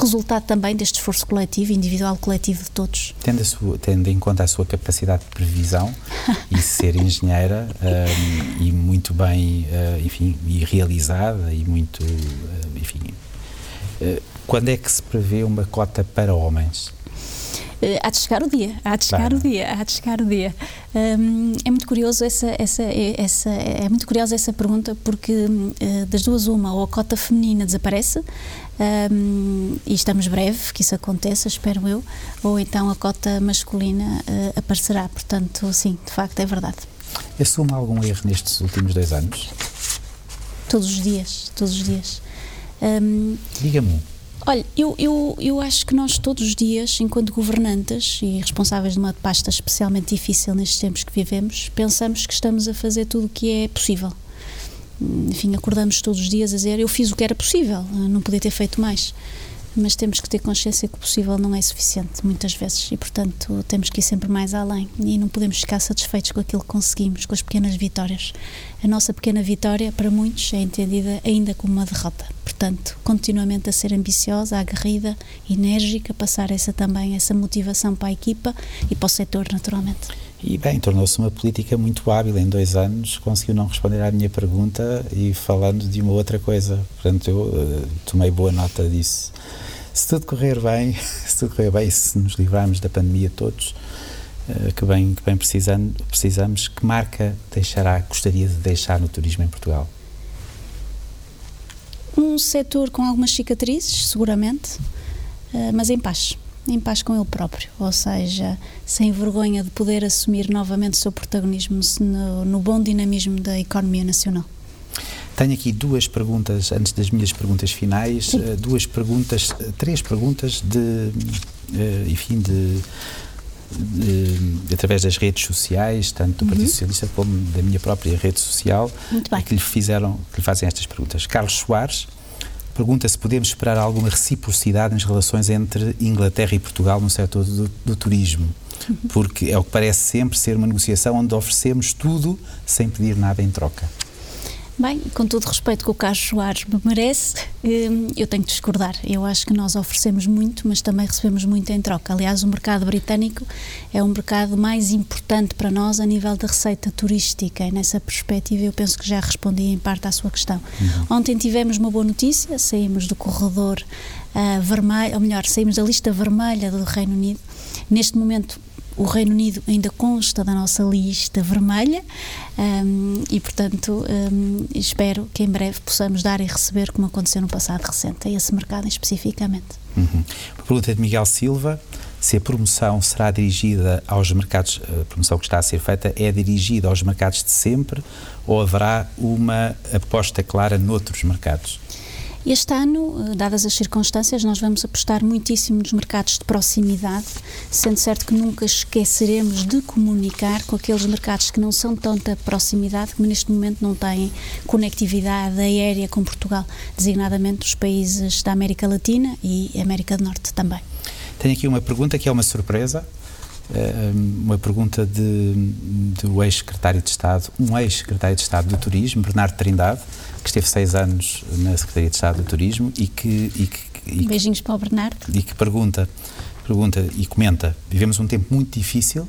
Speaker 2: resultado também deste esforço coletivo, individual coletivo de todos.
Speaker 1: Tendo, sua, tendo em conta a sua capacidade de previsão e ser engenheira um, e muito bem, uh, enfim, e realizada e muito, uh, enfim, uh, quando é que se prevê uma cota para homens?
Speaker 2: Uh, há de chegar o dia, há de chegar o dia, há de chegar o dia. Um, é muito curioso essa, essa, essa, é muito curiosa essa pergunta porque uh, das duas uma, ou a cota feminina desaparece um, e estamos breve que isso aconteça, espero eu, ou então a cota masculina uh, aparecerá. Portanto, sim, de facto é verdade.
Speaker 1: Assume algum erro nestes últimos dois anos?
Speaker 2: Todos os dias, todos os dias.
Speaker 1: Diga-me.
Speaker 2: Olha, eu, eu, eu acho que nós todos os dias, enquanto governantes e responsáveis de uma pasta especialmente difícil nestes tempos que vivemos, pensamos que estamos a fazer tudo o que é possível. Enfim, acordamos todos os dias a dizer eu fiz o que era possível, não podia ter feito mais mas temos que ter consciência que o possível não é suficiente, muitas vezes, e portanto temos que ir sempre mais além e não podemos ficar satisfeitos com aquilo que conseguimos, com as pequenas vitórias. A nossa pequena vitória, para muitos, é entendida ainda como uma derrota. Portanto, continuamente a ser ambiciosa, aguerrida, enérgica, passar essa também, essa motivação para a equipa e para o setor, naturalmente.
Speaker 1: E bem, tornou-se uma política muito hábil. Em dois anos conseguiu não responder à minha pergunta e falando de uma outra coisa. Portanto, eu uh, tomei boa nota disso se tudo correr bem, se tudo correr bem, se nos livrarmos da pandemia todos, que bem, que bem precisando, precisamos. Que marca deixará, gostaria de deixar no turismo em Portugal?
Speaker 2: Um setor com algumas cicatrizes, seguramente, mas em paz em paz com ele próprio, ou seja, sem vergonha de poder assumir novamente o seu protagonismo no, no bom dinamismo da economia nacional.
Speaker 1: Tenho aqui duas perguntas, antes das minhas perguntas finais, Sim. Eh, duas perguntas, eh, três perguntas de, eh, enfim, de, de, através das redes sociais, tanto do uhum. Partido Socialista como da minha própria rede social, que lhe fizeram, que lhe fazem estas perguntas. Carlos Soares pergunta se podemos esperar alguma reciprocidade nas relações entre Inglaterra e Portugal no setor do, do turismo. Uhum. Porque é o que parece sempre ser uma negociação onde oferecemos tudo sem pedir nada em troca.
Speaker 2: Bem, com todo o respeito que o Carlos Soares me merece, hum, eu tenho que discordar. Eu acho que nós oferecemos muito, mas também recebemos muito em troca. Aliás, o mercado britânico é o mercado mais importante para nós a nível da receita turística. E nessa perspectiva, eu penso que já respondi em parte à sua questão. Uhum. Ontem tivemos uma boa notícia, saímos do corredor uh, vermelho, ou melhor, saímos da lista vermelha do Reino Unido. Neste momento, o Reino Unido ainda consta da nossa lista vermelha um, e, portanto, um, espero que em breve possamos dar e receber, como aconteceu no passado recente, a esse mercado especificamente.
Speaker 1: Uhum. Pergunta de Miguel Silva: se a promoção será dirigida aos mercados, a promoção que está a ser feita é dirigida aos mercados de sempre ou haverá uma aposta clara noutros mercados?
Speaker 2: Este ano, eh, dadas as circunstâncias, nós vamos apostar muitíssimo nos mercados de proximidade, sendo certo que nunca esqueceremos de comunicar com aqueles mercados que não são tanta proximidade, que neste momento não têm conectividade aérea com Portugal, designadamente os países da América Latina e América do Norte também.
Speaker 1: Tenho aqui uma pergunta que é uma surpresa, uma pergunta de, do ex-secretário de Estado, um ex-secretário de Estado do Turismo, Bernardo Trindade, que esteve seis anos na Secretaria de Estado do Turismo e que... E que
Speaker 2: e Beijinhos para o Bernardo.
Speaker 1: E que pergunta, pergunta e comenta, vivemos um tempo muito difícil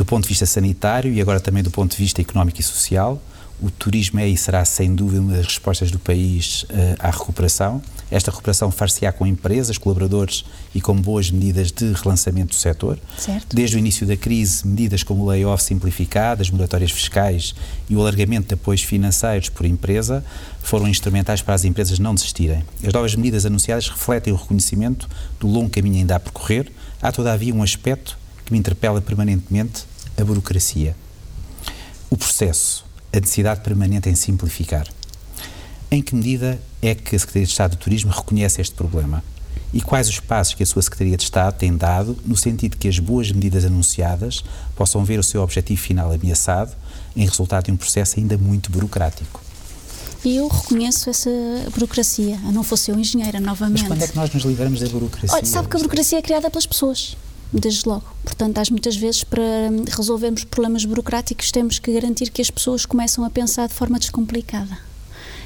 Speaker 1: do ponto de vista sanitário e agora também do ponto de vista económico e social, o turismo é e será sem dúvida uma das respostas do país uh, à recuperação. Esta recuperação far-se-á com empresas, colaboradores e com boas medidas de relançamento do setor.
Speaker 2: Certo.
Speaker 1: Desde o início da crise, medidas como o layoff simplificado, as moratórias fiscais e o alargamento de apoios financeiros por empresa foram instrumentais para as empresas não desistirem. As novas medidas anunciadas refletem o reconhecimento do longo caminho ainda a percorrer. Há, todavia, um aspecto que me interpela permanentemente: a burocracia. O processo a necessidade permanente em simplificar. Em que medida é que a Secretaria de Estado do Turismo reconhece este problema? E quais os passos que a sua Secretaria de Estado tem dado no sentido que as boas medidas anunciadas possam ver o seu objetivo final ameaçado em resultado de um processo ainda muito burocrático?
Speaker 2: E eu reconheço essa burocracia. A não fosse eu engenheira, novamente.
Speaker 1: Mas quando é que nós nos livramos da burocracia?
Speaker 2: Olha, sabe que a burocracia é criada pelas pessoas desde logo. Portanto, às muitas vezes, para resolvermos problemas burocráticos, temos que garantir que as pessoas começam a pensar de forma descomplicada.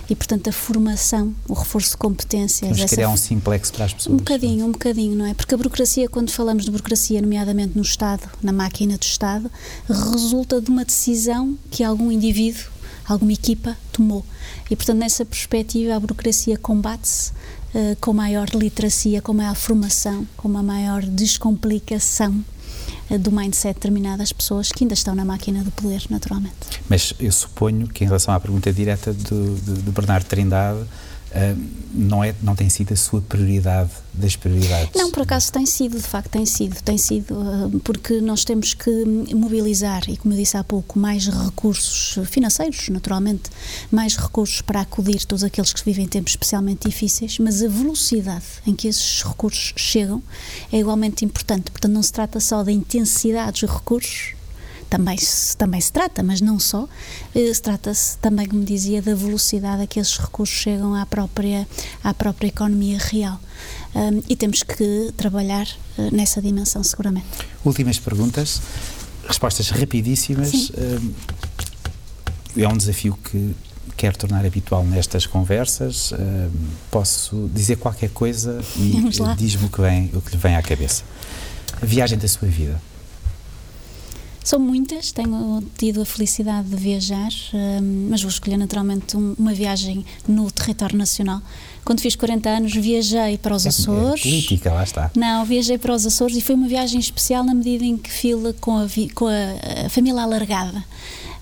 Speaker 2: E, portanto, a formação, o reforço de competências.
Speaker 1: Que criar um simplex para as pessoas.
Speaker 2: Um bocadinho, um bocadinho, não é? Porque a burocracia, quando falamos de burocracia, nomeadamente no Estado, na máquina do Estado, resulta de uma decisão que algum indivíduo, alguma equipa tomou. E, portanto, nessa perspectiva, a burocracia combate-se uh, com maior literacia, com maior formação, com uma maior descomplicação uh, do mindset de determinadas pessoas que ainda estão na máquina do poder, naturalmente.
Speaker 1: Mas eu suponho que, em relação à pergunta direta do, do, do Bernardo Trindade, não, é, não tem sido a sua prioridade das prioridades?
Speaker 2: Não, por acaso tem sido, de facto tem sido, tem sido, uh, porque nós temos que mobilizar, e como eu disse há pouco, mais recursos financeiros, naturalmente, mais recursos para acudir todos aqueles que vivem tempos especialmente difíceis, mas a velocidade em que esses recursos chegam é igualmente importante. Portanto, não se trata só da intensidade dos recursos, também se, também se trata, mas não só. Eh, se trata-se também, como dizia, da velocidade a que esses recursos chegam à própria, à própria economia real. Um, e temos que trabalhar uh, nessa dimensão, seguramente.
Speaker 1: Últimas perguntas, respostas rapidíssimas. É um desafio que quero tornar habitual nestas conversas. Posso dizer qualquer coisa e diz-me o que, vem, o que lhe vem à cabeça. A viagem da sua vida.
Speaker 2: São muitas, tenho tido a felicidade de viajar, hum, mas vou escolher naturalmente um, uma viagem no território nacional. Quando fiz 40 anos, viajei para os
Speaker 1: É-
Speaker 2: Açores.
Speaker 1: É política, lá está.
Speaker 2: Não, viajei para os Açores e foi uma viagem especial na medida em que fila com a, com a, a família alargada.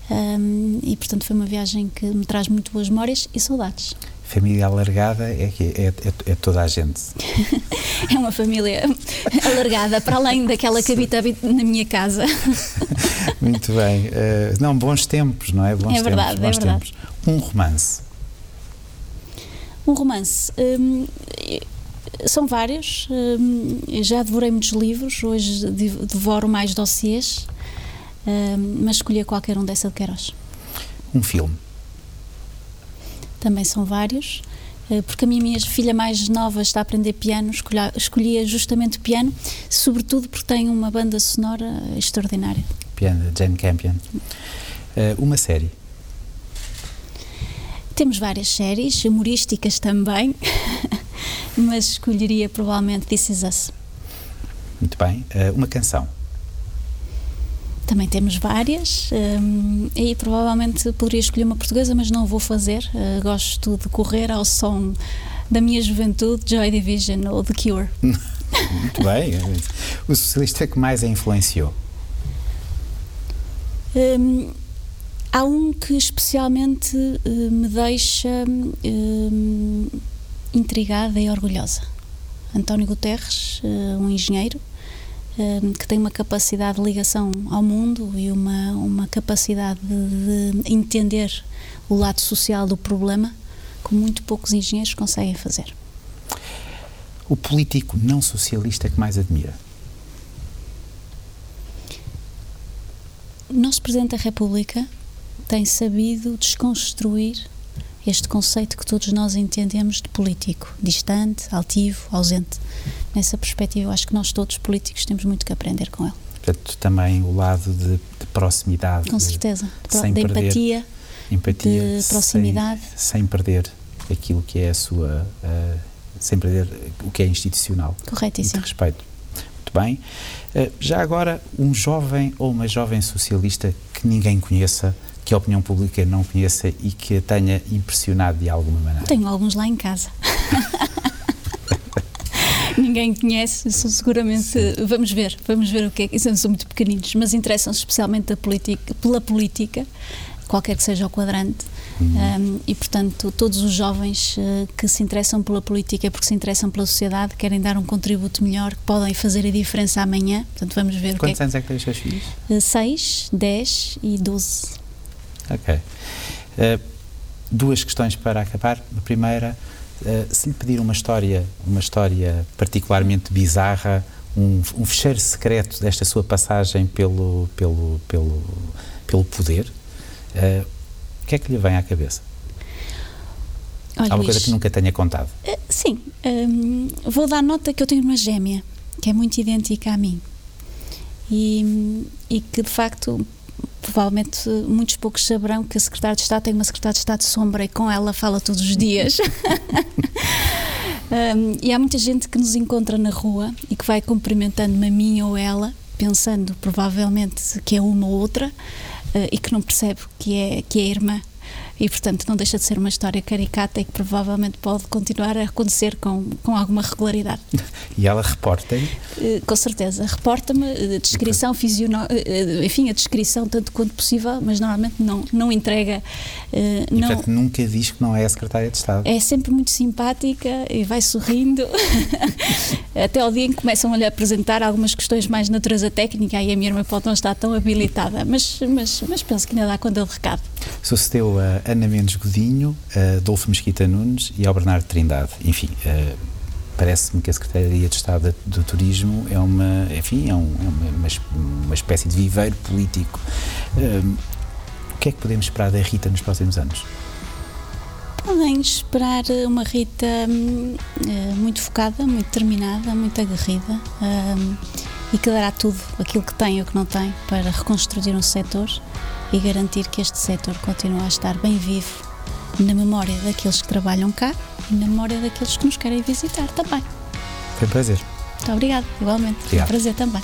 Speaker 2: Hum, e portanto foi uma viagem que me traz muito boas memórias e saudades.
Speaker 1: Família alargada é, que é, é- é toda a gente.
Speaker 2: É uma família alargada, para além daquela que habita na minha casa.
Speaker 1: Muito bem. Eh, não, bons tempos, não é? Bons
Speaker 2: É verdade,
Speaker 1: tempos, bons
Speaker 2: é verdade.
Speaker 1: tempos. Um romance.
Speaker 2: Um romance. hum, são vários. hum, já devorei muitos livros, hoje devoro mais dossiês, hum, mas escolhi qualquer um dessa de Queiroz.
Speaker 1: Um filme.
Speaker 2: Também são vários. eh, Porque a minha, filha mais nova está a aprender piano, escolhia justamente piano, sobretudo porque tem uma banda sonora extraordinária.
Speaker 1: Piano Jane Campion. Eh, uma série.
Speaker 2: Temos várias séries, humorísticas também, mas escolheria provavelmente This Is Us.
Speaker 1: Muito bem. Eh, uma canção.
Speaker 2: Também temos várias, hum, aí provavelmente poderia escolher uma portuguesa, mas não vou fazer. Uh, gosto de correr ao som da minha juventude, Joy Division ou The Cure.
Speaker 1: Muito bem. O socialista que mais a influenciou.
Speaker 2: Hum, há um que especialmente uh, me deixa hum, intrigada e orgulhosa. António Guterres, uh, um engenheiro, que tem uma capacidade de ligação ao mundo e uma, uma capacidade de, de entender o lado social do problema que muito poucos engenheiros conseguem fazer.
Speaker 1: O político não socialista que mais admira.
Speaker 2: O nosso Presidente da República tem sabido desconstruir este conceito que todos nós entendemos de político, distante, altivo, ausente. Nessa perspectiva, eu acho que nós todos políticos temos muito que aprender com ele.
Speaker 1: Portanto, também o lado de, de proximidade.
Speaker 2: Com certeza. De,
Speaker 1: sem
Speaker 2: de
Speaker 1: perder
Speaker 2: empatia,
Speaker 1: empatia,
Speaker 2: de proximidade.
Speaker 1: Sem, sem perder aquilo que é a sua. eh, sem perder o que é institucional. E de
Speaker 2: corretíssimo.
Speaker 1: respeito. Muito bem. Eh, já agora, um jovem ou uma jovem socialista que ninguém conheça, que a opinião pública não conheça e que a tenha impressionado de alguma maneira.
Speaker 2: Tenho alguns lá em casa. Ninguém conhece, seguramente. Vamos ver, vamos ver o que é que. São, são muito pequeninos, mas interessam-se especialmente política, pela política, qualquer que seja o quadrante. Um, e, portanto, todos os jovens uh, que se interessam pela política porque se interessam pela sociedade, querem dar um contributo melhor, que podem fazer a diferença amanhã. Portanto, vamos ver
Speaker 1: Quantos
Speaker 2: o que
Speaker 1: anos é que têm os seus filhos?
Speaker 2: é. 6, 10 e 12.
Speaker 1: Ok. Eh, duas questões para acabar. A primeira, eh, se lhe pedir uma história, uma história particularmente bizarra, um, um fecheiro secreto desta sua passagem pelo, pelo, pelo, pelo poder, eh, o que é que lhe vem à cabeça?
Speaker 2: Olha,
Speaker 1: Há uma coisa que nunca tenha contado.
Speaker 2: Sim, hum, vou dar nota que eu tenho uma gêmea que é muito idêntica a mim e, e que de facto provavelmente muitos poucos saberão que a secretária de Estado tem uma secretária de Estado sombra e com ela fala todos os dias. Hum, e há muita gente que nos encontra na rua e que vai cumprimentando-me a mim ou ela, pensando provavelmente que é uma ou outra eh, e que não percebe que é, que é irmã. E, portanto, não deixa de ser uma história caricata e que provavelmente pode continuar a acontecer com, com alguma regularidade.
Speaker 1: E ela reporta-lhe,
Speaker 2: Eh, com certeza. Reporta-me eh, a descrição fisiono... eh, enfim, a descrição tanto quanto possível, mas normalmente não, não entrega. eh,
Speaker 1: e
Speaker 2: não,
Speaker 1: portanto nunca diz que não é a secretária de Estado.
Speaker 2: é sempre muito simpática e vai sorrindo. Até ao dia em que começam a lhe apresentar algumas questões mais de natureza técnica, aí a minha irmã pode não estar tão habilitada, mas, mas, mas penso que ainda dá quando ele recado.
Speaker 1: Sucedeu a Ana Mendes Godinho, a Adolfo Mesquita Nunes e ao Bernardo Trindade. Enfim, eh, parece-me que a Secretaria de Estado do Turismo é uma, enfim, é, um- é uma, uma es- uma espécie de viveiro político. Eh, o que é que podemos esperar da Rita nos próximos anos?
Speaker 2: Podem esperar uma Rita hum, eh, muito focada, muito determinada, muito aguerrida hum, e que dará tudo, aquilo que tem e o que não tem, para reconstruir um setor e garantir que este setor continue a estar bem vivo na memória daqueles que trabalham cá e na memória daqueles que nos querem visitar também.
Speaker 1: Foi um prazer.
Speaker 2: Muito obrigada, igualmente. Foi um
Speaker 1: Obrigado.
Speaker 2: prazer também.